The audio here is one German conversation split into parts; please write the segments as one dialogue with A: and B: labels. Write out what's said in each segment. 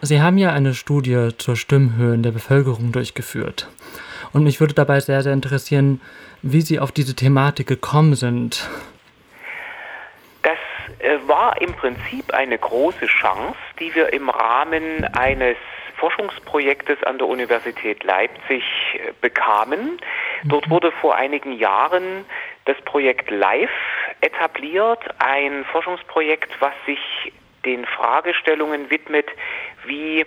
A: Sie haben ja eine Studie zur Stimmhöhe in der Bevölkerung durchgeführt. Und mich würde dabei sehr, sehr interessieren, wie Sie auf diese Thematik gekommen sind.
B: Das äh, war im Prinzip eine große Chance, die wir im Rahmen eines Forschungsprojektes an der Universität Leipzig äh, bekamen. Dort mhm. wurde vor einigen Jahren das Projekt LIFE etabliert, ein Forschungsprojekt, was sich den Fragestellungen widmet, wie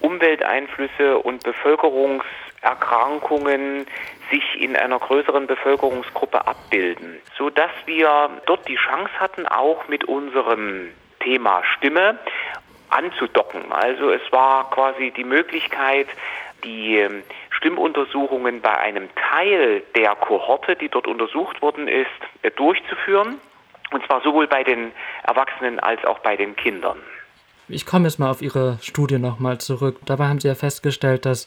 B: Umwelteinflüsse und Bevölkerungserkrankungen sich in einer größeren Bevölkerungsgruppe abbilden, so dass wir dort die Chance hatten, auch mit unserem Thema Stimme anzudocken. Also es war quasi die Möglichkeit, die Stimmuntersuchungen bei einem Teil der Kohorte, die dort untersucht worden ist, durchzuführen. Und zwar sowohl bei den Erwachsenen als auch bei den Kindern.
A: Ich komme jetzt mal auf Ihre Studie nochmal zurück. Dabei haben Sie ja festgestellt, dass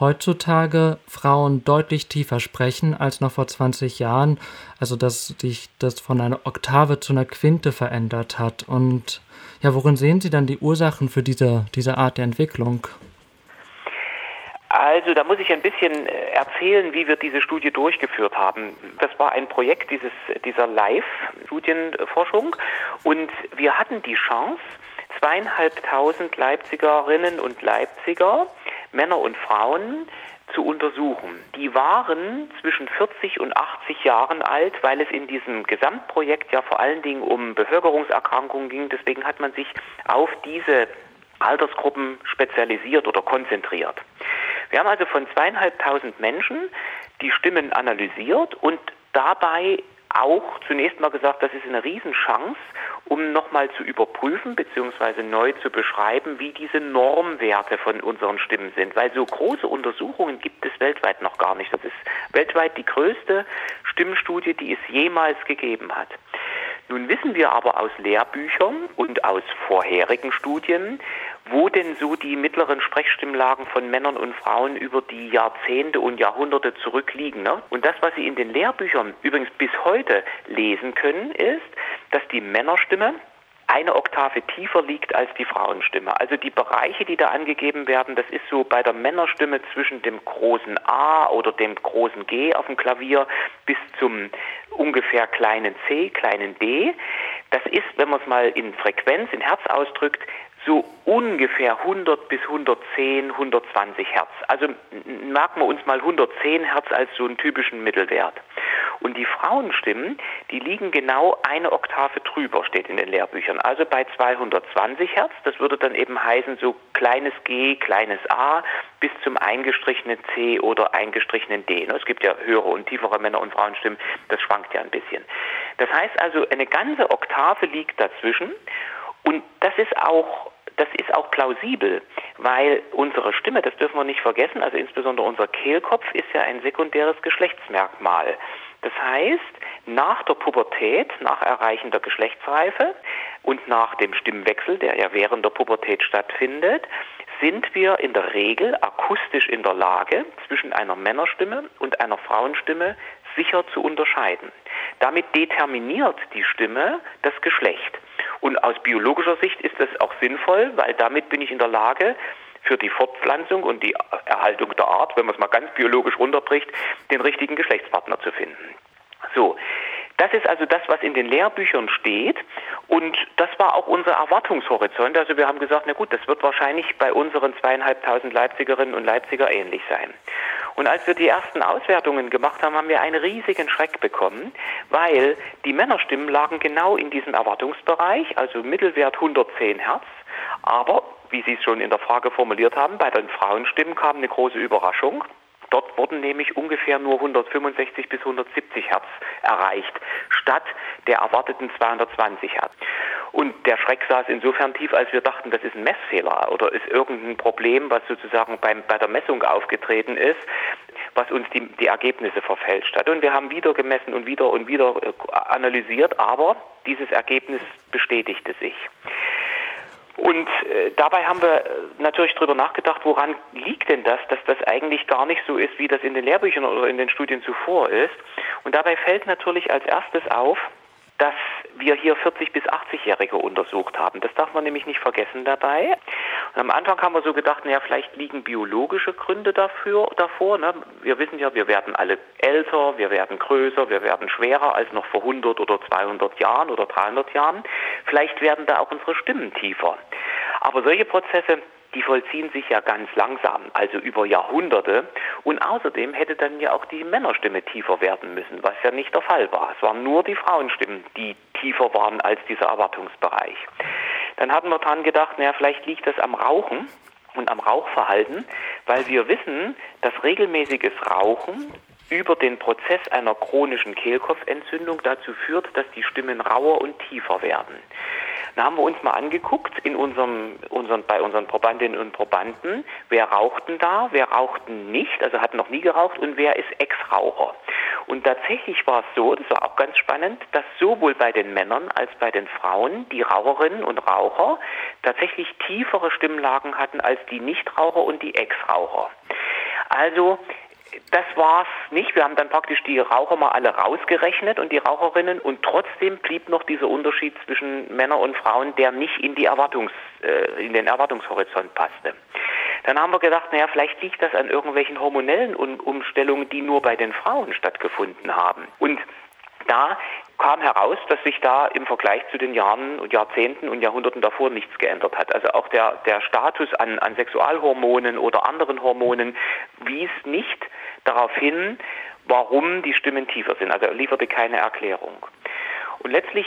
A: heutzutage Frauen deutlich tiefer sprechen als noch vor 20 Jahren. Also, dass sich das von einer Oktave zu einer Quinte verändert hat. Und ja, worin sehen Sie dann die Ursachen für diese, diese Art der Entwicklung?
B: Also da muss ich ein bisschen äh, erzählen, wie wir diese Studie durchgeführt haben. Das war ein Projekt dieses, dieser Live-Studienforschung und wir hatten die Chance, zweieinhalbtausend Leipzigerinnen und Leipziger, Männer und Frauen, zu untersuchen. Die waren zwischen 40 und 80 Jahren alt, weil es in diesem Gesamtprojekt ja vor allen Dingen um Bevölkerungserkrankungen ging. Deswegen hat man sich auf diese Altersgruppen spezialisiert oder konzentriert. Wir haben also von zweieinhalbtausend Menschen die Stimmen analysiert und dabei auch zunächst mal gesagt, das ist eine Riesenchance, um nochmal zu überprüfen bzw. neu zu beschreiben, wie diese Normwerte von unseren Stimmen sind. Weil so große Untersuchungen gibt es weltweit noch gar nicht. Das ist weltweit die größte Stimmstudie, die es jemals gegeben hat. Nun wissen wir aber aus Lehrbüchern und aus vorherigen Studien, wo denn so die mittleren Sprechstimmlagen von Männern und Frauen über die Jahrzehnte und Jahrhunderte zurückliegen. Ne? Und das, was Sie in den Lehrbüchern übrigens bis heute lesen können, ist, dass die Männerstimme eine Oktave tiefer liegt als die Frauenstimme. Also die Bereiche, die da angegeben werden, das ist so bei der Männerstimme zwischen dem großen A oder dem großen G auf dem Klavier bis zum ungefähr kleinen C, kleinen D. Das ist, wenn man es mal in Frequenz, in Herz ausdrückt, so ungefähr 100 bis 110, 120 Hertz. Also merken wir uns mal 110 Hertz als so einen typischen Mittelwert. Und die Frauenstimmen, die liegen genau eine Oktave drüber, steht in den Lehrbüchern. Also bei 220 Hertz, das würde dann eben heißen so kleines G, kleines A bis zum eingestrichenen C oder eingestrichenen D. Es gibt ja höhere und tiefere Männer- und Frauenstimmen, das schwankt ja ein bisschen. Das heißt also, eine ganze Oktave liegt dazwischen und das ist auch das ist auch plausibel, weil unsere Stimme, das dürfen wir nicht vergessen, also insbesondere unser Kehlkopf ist ja ein sekundäres Geschlechtsmerkmal. Das heißt, nach der Pubertät, nach Erreichen der Geschlechtsreife und nach dem Stimmwechsel, der ja während der Pubertät stattfindet, sind wir in der Regel akustisch in der Lage, zwischen einer Männerstimme und einer Frauenstimme sicher zu unterscheiden. Damit determiniert die Stimme das Geschlecht. Und aus biologischer Sicht ist das auch sinnvoll, weil damit bin ich in der Lage, für die Fortpflanzung und die Erhaltung der Art, wenn man es mal ganz biologisch runterbricht, den richtigen Geschlechtspartner zu finden. So, das ist also das, was in den Lehrbüchern steht. Und das war auch unser Erwartungshorizont. Also wir haben gesagt, na gut, das wird wahrscheinlich bei unseren zweieinhalbtausend Leipzigerinnen und Leipziger ähnlich sein. Und als wir die ersten Auswertungen gemacht haben, haben wir einen riesigen Schreck bekommen, weil die Männerstimmen lagen genau in diesem Erwartungsbereich, also Mittelwert 110 Hertz. Aber, wie Sie es schon in der Frage formuliert haben, bei den Frauenstimmen kam eine große Überraschung. Dort wurden nämlich ungefähr nur 165 bis 170 Hertz erreicht, statt der erwarteten 220 Hertz. Und der Schreck saß insofern tief, als wir dachten, das ist ein Messfehler oder ist irgendein Problem, was sozusagen beim, bei der Messung aufgetreten ist, was uns die, die Ergebnisse verfälscht hat. Und wir haben wieder gemessen und wieder und wieder äh, analysiert, aber dieses Ergebnis bestätigte sich. Und äh, dabei haben wir äh, natürlich darüber nachgedacht, woran liegt denn das, dass das eigentlich gar nicht so ist, wie das in den Lehrbüchern oder in den Studien zuvor ist. Und dabei fällt natürlich als erstes auf, dass wir hier 40 bis 80-Jährige untersucht haben. Das darf man nämlich nicht vergessen dabei. Und am Anfang haben wir so gedacht, naja, vielleicht liegen biologische Gründe dafür, davor. Ne? Wir wissen ja, wir werden alle älter, wir werden größer, wir werden schwerer als noch vor 100 oder 200 Jahren oder 300 Jahren. Vielleicht werden da auch unsere Stimmen tiefer. Aber solche Prozesse die vollziehen sich ja ganz langsam, also über Jahrhunderte. Und außerdem hätte dann ja auch die Männerstimme tiefer werden müssen, was ja nicht der Fall war. Es waren nur die Frauenstimmen, die tiefer waren als dieser Erwartungsbereich. Dann hatten wir dran gedacht, naja, vielleicht liegt das am Rauchen und am Rauchverhalten, weil wir wissen, dass regelmäßiges Rauchen über den Prozess einer chronischen Kehlkopfentzündung dazu führt, dass die Stimmen rauer und tiefer werden. Da haben wir uns mal angeguckt in unserem, unseren, bei unseren Probandinnen und Probanden, wer rauchten da, wer rauchten nicht, also hat noch nie geraucht und wer ist Ex-Raucher. Und tatsächlich war es so, das war auch ganz spannend, dass sowohl bei den Männern als bei den Frauen die Raucherinnen und Raucher tatsächlich tiefere Stimmlagen hatten als die Nichtraucher und die Ex-Raucher. Also das war's nicht. Wir haben dann praktisch die Raucher mal alle rausgerechnet und die Raucherinnen und trotzdem blieb noch dieser Unterschied zwischen Männern und Frauen, der nicht in die Erwartungs, äh, in den Erwartungshorizont passte. Dann haben wir gedacht, naja, vielleicht liegt das an irgendwelchen hormonellen Umstellungen, die nur bei den Frauen stattgefunden haben. Und da kam heraus, dass sich da im Vergleich zu den Jahren und Jahrzehnten und Jahrhunderten davor nichts geändert hat. Also auch der, der Status an, an Sexualhormonen oder anderen Hormonen wies nicht darauf hin, warum die Stimmen tiefer sind. Also er lieferte keine Erklärung. Und letztlich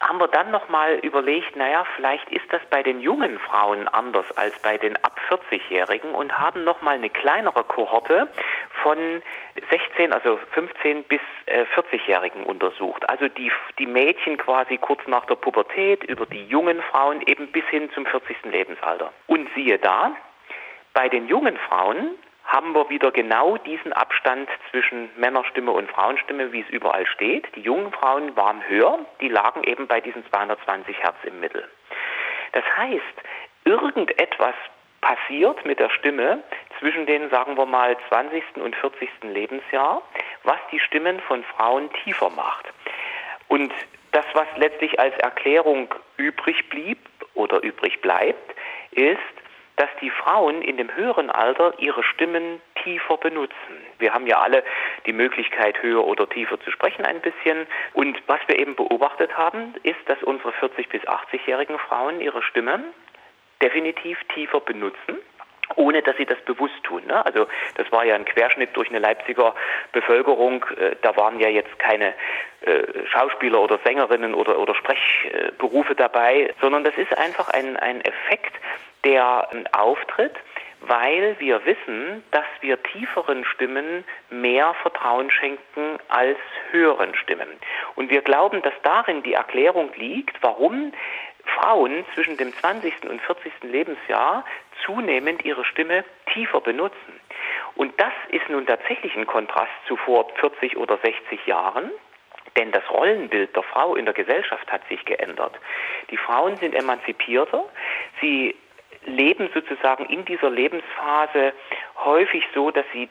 B: haben wir dann nochmal überlegt, naja, vielleicht ist das bei den jungen Frauen anders als bei den ab 40-Jährigen und haben nochmal eine kleinere Kohorte von 16, also 15 bis äh, 40-Jährigen untersucht. Also die, die Mädchen quasi kurz nach der Pubertät über die jungen Frauen eben bis hin zum 40. Lebensalter. Und siehe da, bei den jungen Frauen haben wir wieder genau diesen Abstand zwischen Männerstimme und Frauenstimme, wie es überall steht. Die jungen Frauen waren höher, die lagen eben bei diesen 220 Hertz im Mittel. Das heißt, irgendetwas passiert mit der Stimme zwischen den, sagen wir mal, 20. und 40. Lebensjahr, was die Stimmen von Frauen tiefer macht. Und das, was letztlich als Erklärung übrig blieb oder übrig bleibt, ist, dass die Frauen in dem höheren Alter ihre Stimmen tiefer benutzen. Wir haben ja alle die Möglichkeit, höher oder tiefer zu sprechen ein bisschen. Und was wir eben beobachtet haben, ist, dass unsere 40- bis 80-jährigen Frauen ihre Stimmen definitiv tiefer benutzen ohne dass sie das bewusst tun. Ne? Also das war ja ein Querschnitt durch eine Leipziger Bevölkerung. Äh, da waren ja jetzt keine äh, Schauspieler oder Sängerinnen oder, oder Sprechberufe dabei, sondern das ist einfach ein, ein Effekt, der auftritt, weil wir wissen, dass wir tieferen Stimmen mehr Vertrauen schenken als höheren Stimmen. Und wir glauben, dass darin die Erklärung liegt, warum Frauen zwischen dem 20. und 40. Lebensjahr zunehmend ihre Stimme tiefer benutzen. Und das ist nun tatsächlich ein Kontrast zu vor 40 oder 60 Jahren. Denn das Rollenbild der Frau in der Gesellschaft hat sich geändert. Die Frauen sind emanzipierter, sie leben sozusagen in dieser Lebensphase häufig so, dass sie äh,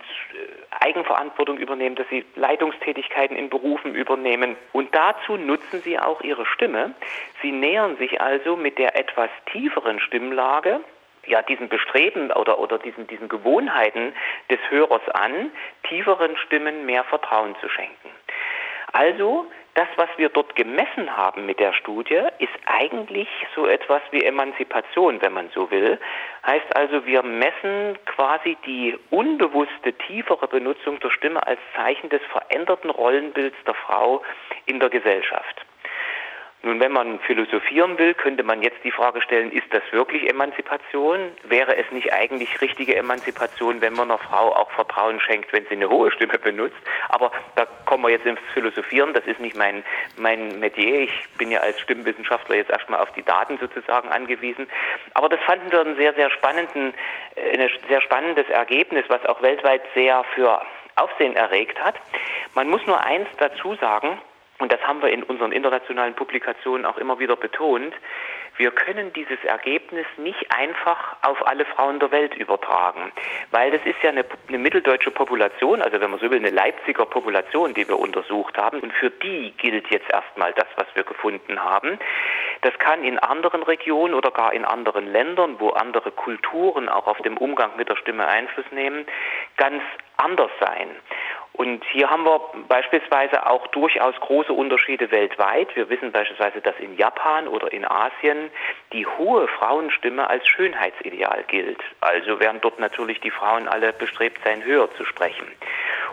B: Eigenverantwortung übernehmen, dass sie Leitungstätigkeiten in Berufen übernehmen. Und dazu nutzen sie auch ihre Stimme. Sie nähern sich also mit der etwas tieferen Stimmlage ja, diesen Bestreben oder, oder diesen, diesen Gewohnheiten des Hörers an, tieferen Stimmen mehr Vertrauen zu schenken. Also das, was wir dort gemessen haben mit der Studie, ist eigentlich so etwas wie Emanzipation, wenn man so will. Heißt also, wir messen quasi die unbewusste, tiefere Benutzung der Stimme als Zeichen des veränderten Rollenbilds der Frau in der Gesellschaft. Nun, wenn man philosophieren will, könnte man jetzt die Frage stellen, ist das wirklich Emanzipation? Wäre es nicht eigentlich richtige Emanzipation, wenn man einer Frau auch Vertrauen schenkt, wenn sie eine hohe Stimme benutzt? Aber da kommen wir jetzt ins Philosophieren, das ist nicht mein, mein Metier. Ich bin ja als Stimmwissenschaftler jetzt erstmal auf die Daten sozusagen angewiesen. Aber das fanden wir ein sehr, sehr spannenden, äh, ein sehr spannendes Ergebnis, was auch weltweit sehr für Aufsehen erregt hat. Man muss nur eins dazu sagen, und das haben wir in unseren internationalen Publikationen auch immer wieder betont, wir können dieses Ergebnis nicht einfach auf alle Frauen der Welt übertragen, weil das ist ja eine, eine mitteldeutsche Population, also wenn man so will, eine Leipziger Population, die wir untersucht haben. Und für die gilt jetzt erstmal das, was wir gefunden haben. Das kann in anderen Regionen oder gar in anderen Ländern, wo andere Kulturen auch auf dem Umgang mit der Stimme Einfluss nehmen, ganz anders sein. Und hier haben wir beispielsweise auch durchaus große Unterschiede weltweit. Wir wissen beispielsweise, dass in Japan oder in Asien die hohe Frauenstimme als Schönheitsideal gilt. Also werden dort natürlich die Frauen alle bestrebt sein, höher zu sprechen.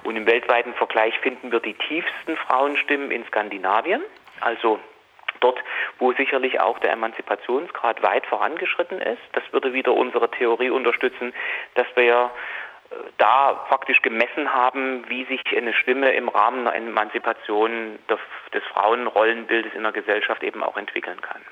B: Und im weltweiten Vergleich finden wir die tiefsten Frauenstimmen in Skandinavien, also dort, wo sicherlich auch der Emanzipationsgrad weit vorangeschritten ist. Das würde wieder unsere Theorie unterstützen, dass wir da praktisch gemessen haben, wie sich eine Stimme im Rahmen einer Emanzipation des Frauenrollenbildes in der Gesellschaft eben auch entwickeln kann.